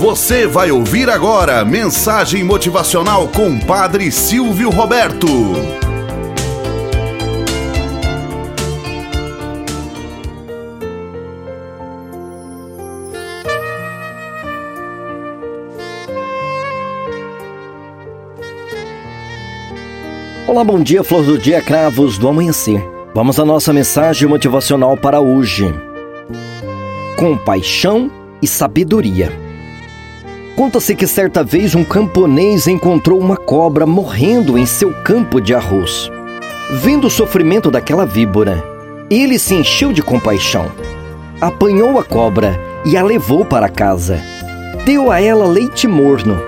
Você vai ouvir agora mensagem motivacional com Padre Silvio Roberto. Olá, bom dia, flor do dia, cravos do amanhecer. Vamos à nossa mensagem motivacional para hoje. Compaixão e sabedoria. Conta-se que certa vez um camponês encontrou uma cobra morrendo em seu campo de arroz. Vendo o sofrimento daquela víbora, ele se encheu de compaixão. Apanhou a cobra e a levou para casa. Deu a ela leite morno,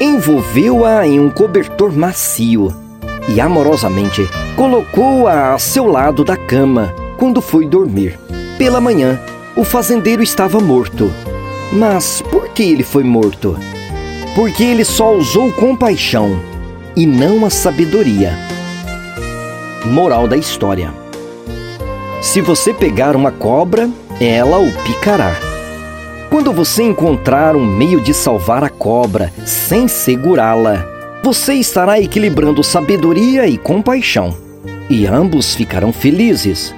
envolveu-a em um cobertor macio e amorosamente colocou-a a seu lado da cama quando foi dormir. Pela manhã, o fazendeiro estava morto. Mas por que ele foi morto? Porque ele só usou compaixão e não a sabedoria. Moral da história: Se você pegar uma cobra, ela o picará. Quando você encontrar um meio de salvar a cobra sem segurá-la, você estará equilibrando sabedoria e compaixão, e ambos ficarão felizes.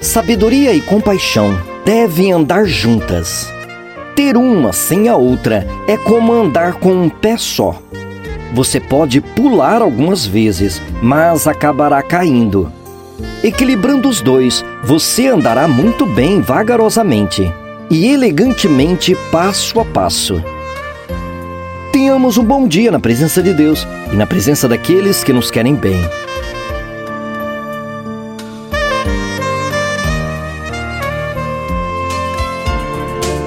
Sabedoria e compaixão devem andar juntas. Ter uma sem a outra é como andar com um pé só. Você pode pular algumas vezes, mas acabará caindo. Equilibrando os dois, você andará muito bem vagarosamente e elegantemente passo a passo. Tenhamos um bom dia na presença de Deus e na presença daqueles que nos querem bem.